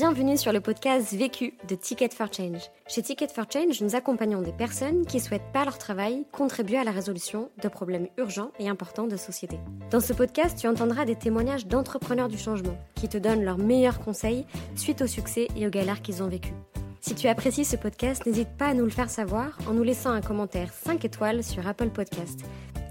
Bienvenue sur le podcast Vécu de Ticket for Change. Chez Ticket for Change, nous accompagnons des personnes qui souhaitent par leur travail contribuer à la résolution de problèmes urgents et importants de société. Dans ce podcast, tu entendras des témoignages d'entrepreneurs du changement qui te donnent leurs meilleurs conseils suite au succès et aux galères qu'ils ont vécues. Si tu apprécies ce podcast, n'hésite pas à nous le faire savoir en nous laissant un commentaire 5 étoiles sur Apple Podcast.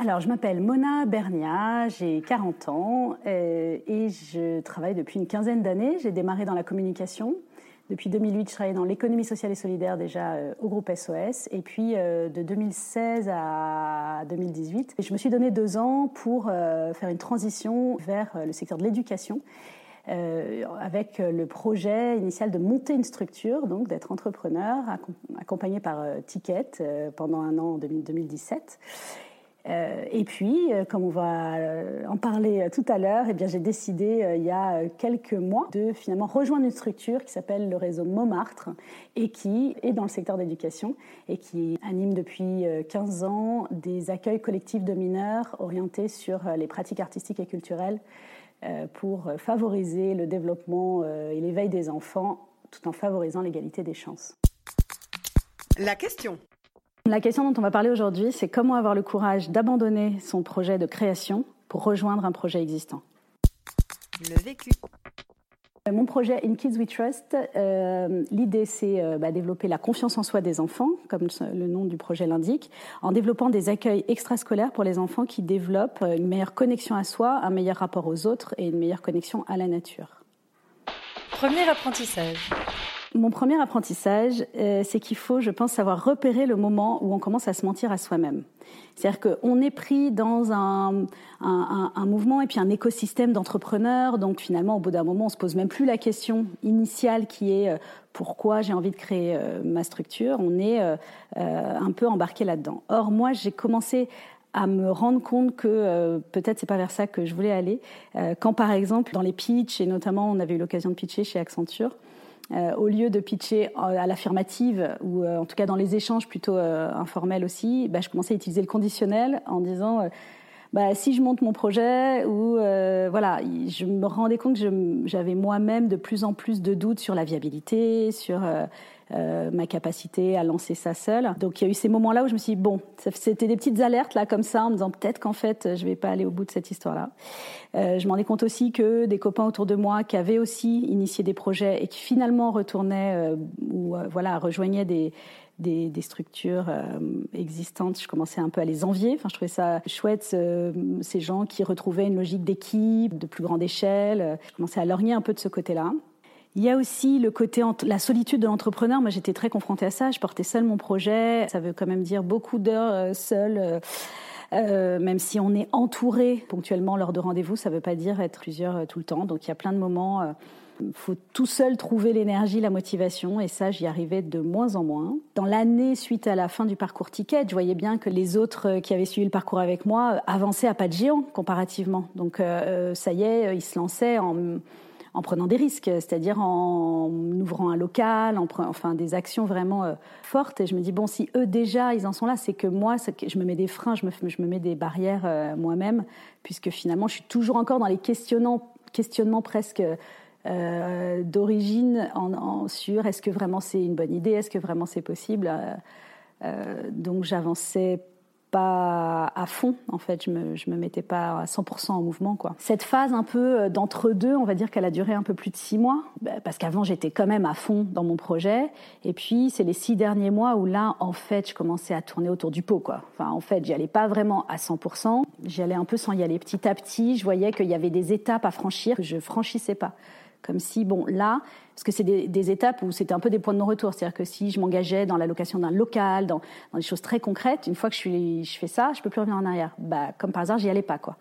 Alors, je m'appelle Mona Bernia, j'ai 40 ans euh, et je travaille depuis une quinzaine d'années. J'ai démarré dans la communication. Depuis 2008, je travaillais dans l'économie sociale et solidaire déjà euh, au groupe SOS. Et puis, euh, de 2016 à 2018, je me suis donné deux ans pour faire une transition vers le secteur de l'éducation. avec le projet initial de monter une structure, donc d'être entrepreneur, accompagné par Ticket pendant un an en 2017. Euh, et puis, euh, comme on va euh, en parler tout à l'heure, eh j'ai décidé il y a quelques mois de finalement rejoindre une structure qui s'appelle le réseau Montmartre et qui est dans le secteur d'éducation et qui anime depuis 15 ans des accueils collectifs de mineurs orientés sur les pratiques artistiques et culturelles pour favoriser le développement et l'éveil des enfants tout en favorisant l'égalité des chances. La question. La question dont on va parler aujourd'hui, c'est comment avoir le courage d'abandonner son projet de création pour rejoindre un projet existant. Le vécu. Mon projet In Kids We Trust, euh, l'idée c'est euh, bah, développer la confiance en soi des enfants, comme le nom du projet l'indique, en développant des accueils extrascolaires pour les enfants qui développent une meilleure connexion à soi, un meilleur rapport aux autres et une meilleure connexion à la nature. Premier apprentissage. Mon premier apprentissage, euh, c'est qu'il faut, je pense, savoir repérer le moment où on commence à se mentir à soi-même. C'est-à-dire qu'on est pris dans un, mouvement et puis un écosystème d'entrepreneurs. Donc finalement, au bout d'un moment, on se pose même plus la question initiale qui est euh, pourquoi j'ai envie de créer euh, ma structure? On est un peu embarqué là-dedans. Or, moi, j'ai commencé à me rendre compte que peut-être c'est pas vers ça que je voulais aller. quand par exemple dans les pitchs et notamment on avait eu l'occasion de pitcher chez Accenture, euh, au lieu de pitcher à l'affirmative ou euh, en tout cas dans les échanges plutôt euh, informels aussi, bah, je commençais à utiliser le conditionnel en disant bah, si je monte mon projet ou voilà, je me rendais compte que j'avais moi-même de plus en plus de doutes sur la viabilité, sur euh, ma capacité à lancer ça seule. Donc il y a eu ces moments-là où je me suis dit, bon, c'était des petites alertes là comme ça en me disant peut-être qu'en fait je vais pas aller au bout de cette histoire-là. Euh, je m'en ai compte aussi que des copains autour de moi qui avaient aussi initié des projets et qui finalement retournaient euh, ou voilà rejoignaient des des, structures existantes, je commençais un peu à les envier. Enfin, je trouvais ça chouette, ces gens qui retrouvaient une logique d'équipe, de plus grande échelle. Je commençais à lorgner un peu de ce côté-là. Il y a aussi le côté la solitude de l'entrepreneur. Moi, j'étais très confrontée à ça. Je portais seule mon projet. Ça veut quand même dire beaucoup d'heures euh, seule. Euh, euh, même si on est entouré ponctuellement lors de rendez-vous, ça ne veut pas dire être plusieurs tout le temps. Donc il y a plein de moments. Il faut tout seul trouver l'énergie, la motivation, et ça, j'y arrivais de moins en moins. Dans l'année suite à la fin du parcours Ticket, je voyais bien que les autres qui avaient suivi le parcours avec moi avançaient à pas de géant comparativement. Donc ça y est, ils se lançaient en en prenant des risques, c'est-à-dire en ouvrant un local, en enfin des actions vraiment euh, fortes. Et je me dis bon, si eux déjà ils en sont là, c'est que moi, je me mets des freins, je me, mets des barrières euh, moi-même, puisque finalement, je suis toujours encore dans les questionnements presque. Euh, d'origine en, sur est-ce que vraiment c'est une bonne idée, est-ce que vraiment c'est possible. donc j'avançais pas à fond en fait je me me mettais pas à 100% en mouvement quoi. Cette phase un peu euh, d'entre deux on va dire qu'elle a duré un peu plus de six mois bah, parce qu'avant j'étais quand même à fond dans mon projet et puis c'est les six derniers mois où là en fait je commençais à tourner autour du pot quoi. En fait j'y allais pas vraiment à 100% j'y allais un peu sans y aller. Petit à petit je voyais qu'il y avait des étapes à franchir que je franchissais pas comme si, bon, là, parce que c'est des, étapes où c'était un peu des points de non-retour. C'est-à-dire que si je m'engageais dans la location d'un local, dans, des choses très concrètes, une fois que je, suis, je fais ça, je peux plus revenir en arrière. Bah, comme par hasard, j'y allais pas, quoi.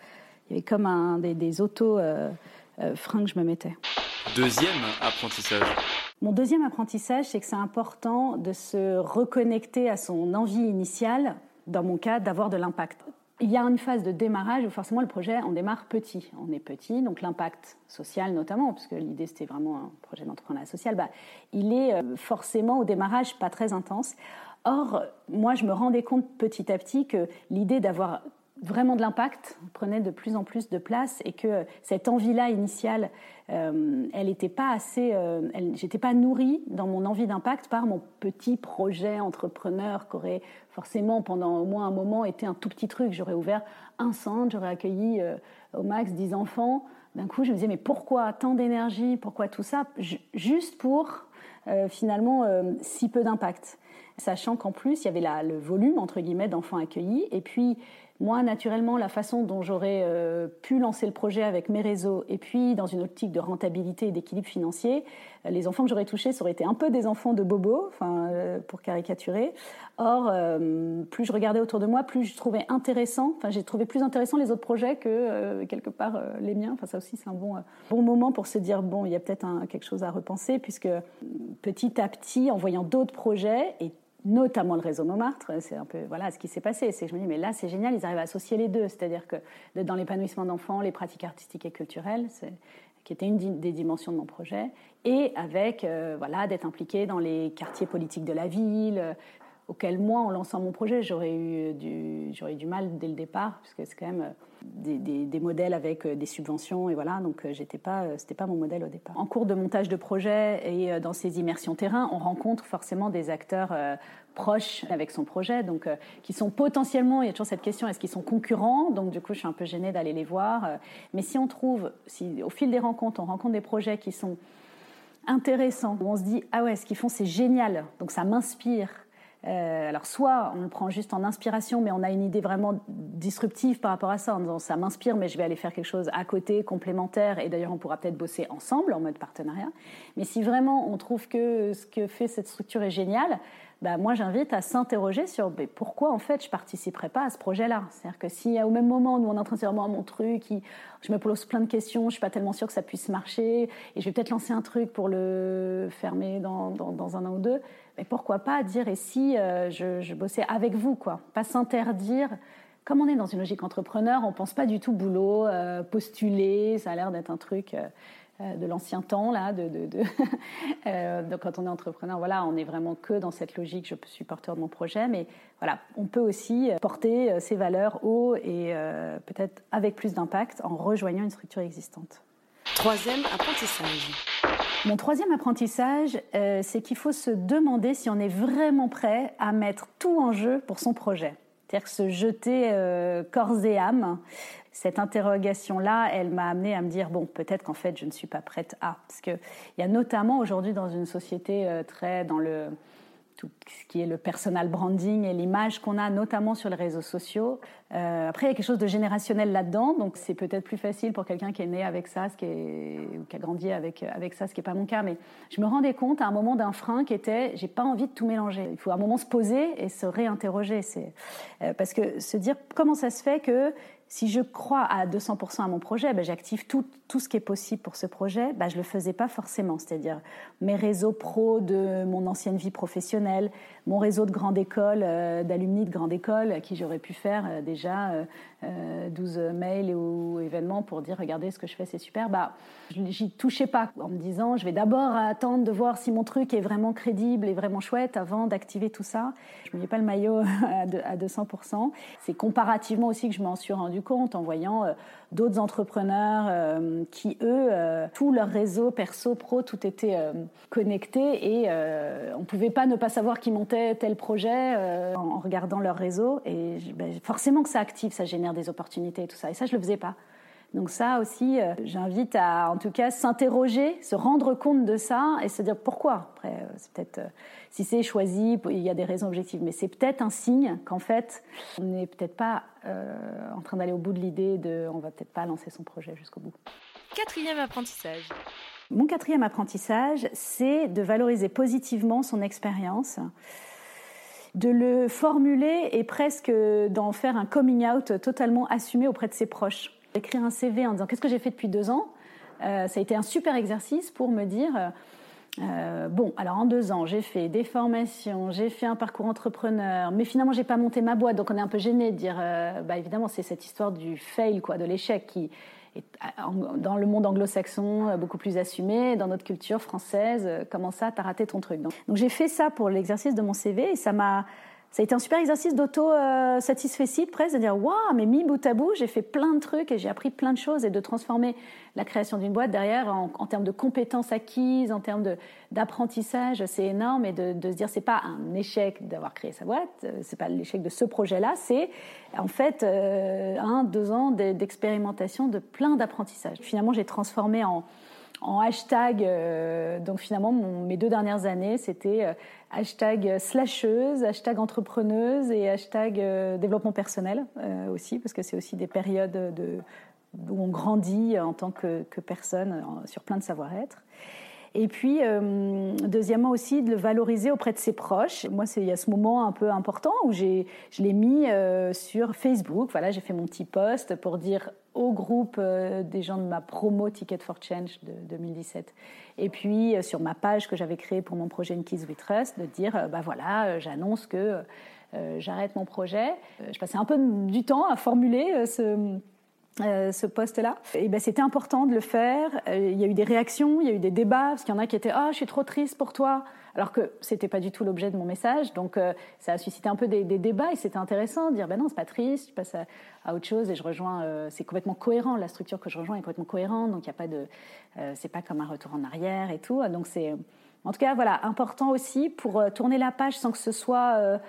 Il y avait comme un, des, des auto euh, euh, freins que je me mettais. Deuxième apprentissage. Mon deuxième apprentissage, c'est que c'est important de se reconnecter à son envie initiale, dans mon cas, d'avoir de l'impact. Il y a une phase de démarrage où forcément le projet, on démarre petit. On est petit, donc l'impact social notamment, puisque l'idée c'était vraiment un projet d'entrepreneuriat social, bah, il est euh, forcément au démarrage pas très intense. Or, moi je me rendais compte petit à petit que l'idée d'avoir vraiment de l'impact prenait de plus en plus de place et que cette envie-là initiale, euh, elle n'était pas assez, euh, j'étais pas nourrie dans mon envie d'impact par mon petit projet entrepreneur qu'aurait forcément pendant au moins un moment été un tout petit truc. J'aurais ouvert un centre, j'aurais accueilli euh, au max 10 enfants. D'un coup, je me disais mais pourquoi tant d'énergie, pourquoi tout ça, juste pour finalement si peu d'impact sachant qu'en plus, il y avait le volume, entre guillemets, d'enfants accueillis, et puis moi, naturellement, la façon dont j'aurais euh, pu lancer le projet avec mes réseaux, et puis dans une optique de rentabilité et d'équilibre financier, euh, les enfants que j'aurais touchés, ça aurait été un peu des enfants de bobo, enfin, euh, pour caricaturer. Or, plus je regardais autour de moi, plus je trouvais intéressant, enfin, j'ai trouvé plus intéressant les autres projets que quelque part les miens. Enfin, ça aussi, c'est un bon, bon moment pour se dire, bon, il y a peut-être quelque chose à repenser, puisque petit à petit, en voyant d'autres projets, et notamment le réseau Montmartre. C'est un peu voilà ce qui s'est passé. C'est je me dis mais là c'est génial, ils arrivent à associer les deux, c'est-à-dire que dans l'épanouissement d'enfants, les pratiques artistiques et culturelles, qui était une des dimensions de mon projet, et avec euh, voilà d'être impliqué dans les quartiers politiques de la ville, auquel moi, en lançant mon projet, j'aurais eu du, j'aurais du mal dès le départ, parce que c'est quand même euh, des, modèles avec euh, des subventions et voilà. Donc euh, j'étais pas c'était pas mon modèle au départ. En cours de montage de projet et dans ces immersions terrain, on rencontre forcément des acteurs proches avec son projet donc qui sont potentiellement il y a toujours cette question est-ce qu'ils sont concurrents? Donc du coup je suis un peu gênée d'aller les voir mais si on trouve si au fil des rencontres on rencontre des projets qui sont intéressants où on se dit ah ouais ce qu'ils font c'est génial donc ça m'inspire euh, alors soit on le prend juste en inspiration, mais on a une idée vraiment disruptive par rapport à ça, en disant ça m'inspire, mais je vais aller faire quelque chose à côté, complémentaire, et d'ailleurs on pourra peut-être bosser ensemble en mode partenariat. Mais si vraiment on trouve que ce que fait cette structure est génial, bah, moi j'invite à s'interroger sur mais pourquoi en fait je participerai pas à ce projet-là? C'est-à-dire que si au même moment où on est en train mon truc, je me pose plein de questions, je suis pas tellement sûre que ça puisse marcher, et je vais peut-être lancer un truc pour le fermer dans, dans, un an ou deux, mais pourquoi pas dire et si euh, je, je, bossais avec vous quoi, pas s'interdire. Comme on est dans une logique entrepreneur, on pense pas du tout boulot, euh, postuler, ça a l'air d'être un truc. Euh, de l'ancien temps là de, de, de euh, donc quand on est entrepreneur voilà on est vraiment que dans cette logique je suis porteur de mon projet mais voilà on peut aussi porter ses valeurs haut et euh, peut-être avec plus d'impact en rejoignant une structure existante. Troisième apprentissage. Mon troisième apprentissage c'est qu'il faut se demander si on est vraiment prêt à mettre tout en jeu pour son projet. C'est-à-dire se jeter corps et âme cette interrogation-là, elle m'a amené à me dire bon, peut-être qu'en fait, je ne suis pas prête à. Parce qu'il y a notamment aujourd'hui dans une société euh, très dans le tout ce qui est le personal branding et l'image qu'on a notamment sur les réseaux sociaux. Euh, après, il y a quelque chose de générationnel là-dedans, donc c'est peut-être plus facile pour quelqu'un qui est né avec ça, ce qui ou qui a grandi avec, avec ça, ce qui n'est pas mon cas. Mais je me rendais compte à un moment d'un frein qui était, j'ai pas envie de tout mélanger. Il faut à un moment se poser et se réinterroger. C'est euh, parce que se dire comment ça se fait que si je crois à 200% à mon projet, ben j'active tout, tout, ce qui est possible pour ce projet. Ben je ne le faisais pas forcément, c'est-à-dire mes réseaux pro de mon ancienne vie professionnelle, mon réseau de grande école, euh, d'alumni de grande école, à qui j'aurais pu faire euh, déjà euh, 12 euh, mails ou événements pour dire regardez ce que je fais, c'est super. Bah, j'y touchais pas en me disant je vais d'abord attendre de voir si mon truc est vraiment crédible et vraiment chouette avant d'activer tout ça. Je ne mets pas le maillot à 200%. C'est comparativement aussi que je m'en suis rendu compte en voyant euh, d'autres entrepreneurs euh, qui, eux, euh, tout leur réseau perso, pro, tout était connecté et on ne pouvait pas ne pas savoir qui montait tel projet en regardant leur réseau. Et ben, forcément que ça active, ça génère des opportunités et tout ça. Et ça, je ne le faisais pas. Donc ça aussi, j'invite à, en tout cas, s'interroger, se rendre compte de ça et se dire pourquoi. Après, c'est peut-être si c'est choisi, il y a des raisons objectives, mais c'est peut-être un signe qu'en fait, on n'est peut-être pas euh, en train d'aller au bout de l'idée de, on va peut-être pas lancer son projet jusqu'au bout. Quatrième apprentissage. Mon quatrième apprentissage, c'est de valoriser positivement son expérience, de le formuler et presque d'en faire un coming out totalement assumé auprès de ses proches. Écrire un CV en disant qu'est-ce que j'ai fait depuis deux ans, euh, ça a été un super exercice pour me dire Euh, bon, alors en deux ans, j'ai fait des formations, j'ai fait un parcours entrepreneur, mais finalement, j'ai pas monté ma boîte, donc on est un peu gêné de dire, euh, bah évidemment, c'est cette histoire du fail, quoi, de l'échec, qui est dans le monde anglo-saxon euh, beaucoup plus assumé, dans notre culture française, comment ça, t'as raté ton truc. Donc j'ai fait ça pour l'exercice de mon CV et ça m'a ça a été un super exercice d'auto-satisfecit presque, de dire waouh, mais mis bout à bout, j'ai fait plein de trucs et j'ai appris plein de choses et de transformer la création d'une boîte derrière en, termes de compétences acquises, en termes d'apprentissage, c'est énorme et de, se dire c'est pas un échec d'avoir créé sa boîte, c'est pas l'échec de ce projet-là, c'est en fait euh, un, deux ans d'expérimentation de plein d'apprentissages. Finalement, j'ai transformé en en hashtag. Euh, donc finalement, mes deux dernières années, c'était euh, hashtag slasheuse, hashtag entrepreneuse et hashtag euh, développement personnel aussi, parce que c'est aussi des périodes de, où on grandit en tant que, personne sur plein de savoir-être. Et puis, deuxièmement aussi, de le valoriser auprès de ses proches. Moi, il y a ce moment un peu important où je l'ai mis sur Facebook. Voilà, j'ai fait mon petit post pour dire au groupe euh, des gens de ma promo Ticket for Change de 2017. Et puis, sur ma page que j'avais créée pour mon projet In Kids We Trust, de dire, bah voilà, j'annonce que j'arrête mon projet. je passais un peu du temps à formuler ce euh, ce poste-là. Et ben c'était important de le faire. Euh, il y a eu des réactions, il y a eu des débats parce qu'il y en a qui étaient ah je suis trop triste pour toi, alors que c'était pas du tout l'objet de mon message. Donc euh, ça a suscité un peu des, débats et c'était intéressant de dire ben non c'est pas triste, je passe à, autre chose et je rejoins. c'est complètement cohérent. La structure que je rejoins est complètement cohérente, donc il y a pas de c'est pas comme un retour en arrière et tout. Donc c'est en tout cas voilà important aussi pour tourner la page sans que ce soit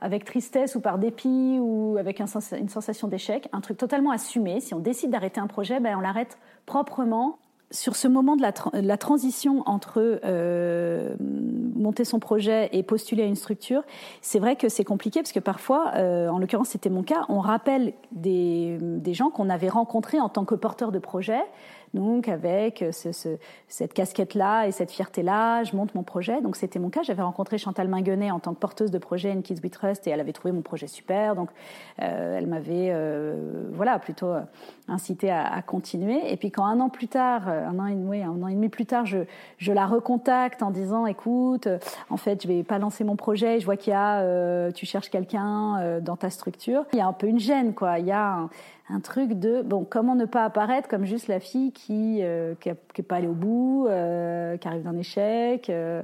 avec tristesse ou par dépit ou avec une sensation d'échec, un truc totalement assumé. Si on décide d'arrêter un projet, ben on l'arrête proprement. Sur ce moment de la, transition entre euh, monter son projet et postuler à une structure, c'est vrai que c'est compliqué parce que parfois, euh, en l'occurrence c'était mon cas, on rappelle des, des gens qu'on avait rencontrés en tant que porteurs de projet donc avec ce, cette casquette-là et cette fierté-là, je monte mon projet. Donc c'était mon cas. J'avais rencontré Chantal Minguenet en tant que porteuse de projet in Kids We Trust et elle avait trouvé mon projet super. Donc euh, elle m'avait euh, voilà plutôt euh, incité à, à, continuer. Et puis quand un an plus tard, un an et demi, un an et demi plus tard, je, je la recontacte en disant écoute, en fait je vais pas lancer mon projet. Je vois qu'il y a, tu cherches quelqu'un dans ta structure. Il y a un peu une gêne quoi. Il y a un, un truc de bon comment ne pas apparaître comme juste la fille qui euh, qui, pas allée au bout euh, qui arrive d'un échec euh,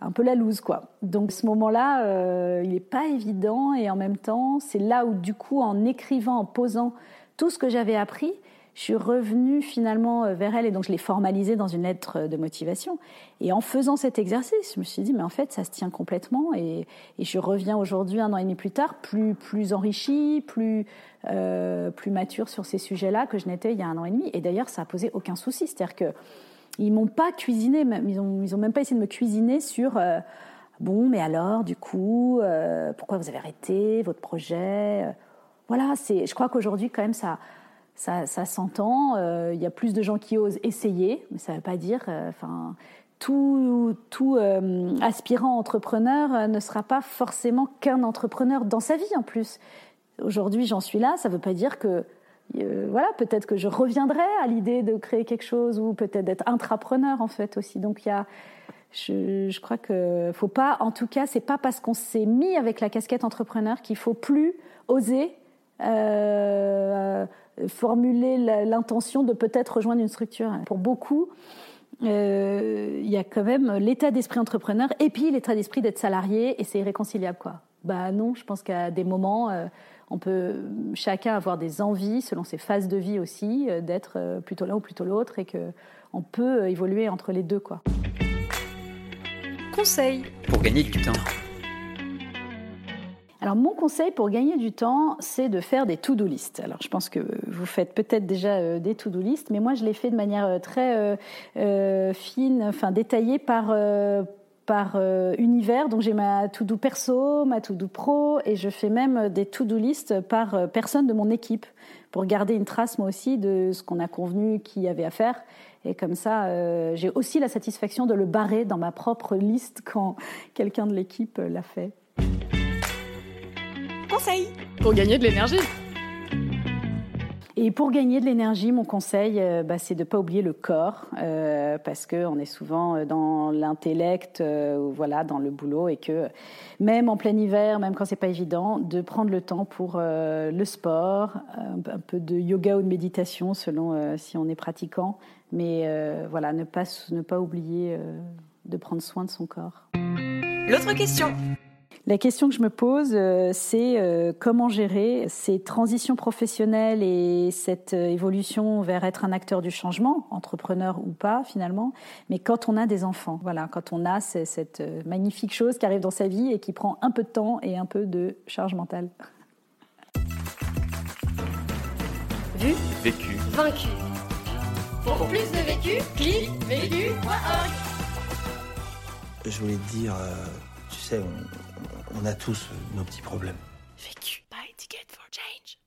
un peu la loose quoi. Donc ce moment là euh, il est pas évident et en même temps c'est là où du coup en écrivant en posant tout ce que j'avais appris je suis revenue finalement euh, vers elle et donc je l'ai formalisé dans une lettre de motivation. Et en faisant cet exercice, je me suis dit, mais en fait, ça se tient complètement. Et, je reviens aujourd'hui, un an et demi plus tard, plus, plus enrichi, plus, euh, plus mature sur ces sujets-là que je n'étais il y a un an et demi. Et d'ailleurs, ça a posé aucun souci. C'est-à-dire que ils m'ont pas cuisiné, ils ont, ils ont même pas essayé de me cuisiner sur. Euh, bon, mais alors, du coup, euh, pourquoi vous avez arrêté votre projet? Voilà, c'est. Je crois qu'aujourd'hui, quand même, ça ça, s'entend. Euh, il y a plus de gens qui osent essayer, mais ça ne veut pas dire. Euh, enfin, tout, tout euh, aspirant entrepreneur ne sera pas forcément qu'un entrepreneur dans sa vie en plus. Aujourd'hui, j'en suis là. Ça ne veut pas dire que voilà, peut-être que je reviendrai à l'idée de créer quelque chose ou peut-être d'être intrapreneur en fait aussi. Donc il y a, je, je crois que faut pas, en tout cas, c'est pas parce qu'on s'est mis avec la casquette entrepreneur qu'il faut plus oser euh, formuler l'intention de peut-être rejoindre une structure. Pour beaucoup, euh, il y a quand même l'état d'esprit entrepreneur et puis l'état d'esprit d'être salarié et c'est irréconciliable quoi. Bah non, je pense qu'à des moments euh, on peut chacun avoir des envies selon ses phases de vie aussi euh, d'être plutôt l'un ou plutôt l'autre et que on peut évoluer entre les deux quoi. Conseil pour gagner du temps. Alors mon conseil pour gagner du temps, c'est de faire des to-do list. Alors je pense que vous faites peut-être déjà euh, des to-do list, mais moi je les fais de manière euh, très euh, fine, enfin détaillée par par univers. Donc j'ai ma to-do perso, ma to-do pro, et je fais même des to-do list par personne de mon équipe pour garder une trace moi aussi de ce qu'on a convenu qu'il y avait à faire. Et comme ça, j'ai aussi la satisfaction de le barrer dans ma propre liste quand quelqu'un de l'équipe l'a fait conseil pour gagner de l'énergie. Et pour gagner de l'énergie, mon conseil, euh, bah, c'est de ne pas oublier le corps, euh, parce qu'on est souvent dans l'intellect, ou voilà, dans le boulot, et que même en plein hiver, même quand c'est pas évident, de prendre le temps pour le sport, un peu de yoga ou de méditation, selon si on est pratiquant, mais voilà, ne pas, ne pas oublier de prendre soin de son corps. L'autre question. La question que je me pose, euh, c'est euh, comment gérer ces transitions professionnelles et cette euh, évolution vers être un acteur du changement, entrepreneur ou pas finalement, mais quand on a des enfants, voilà, quand on a cette magnifique chose qui arrive dans sa vie et qui prend un peu de temps et un peu de charge mentale. Vu, vécu, vaincu. Pour plus de vécu, clique vécu.org. Je voulais te dire, tu sais, on, on a tous nos petits problèmes. Vécu by Ticket for Change.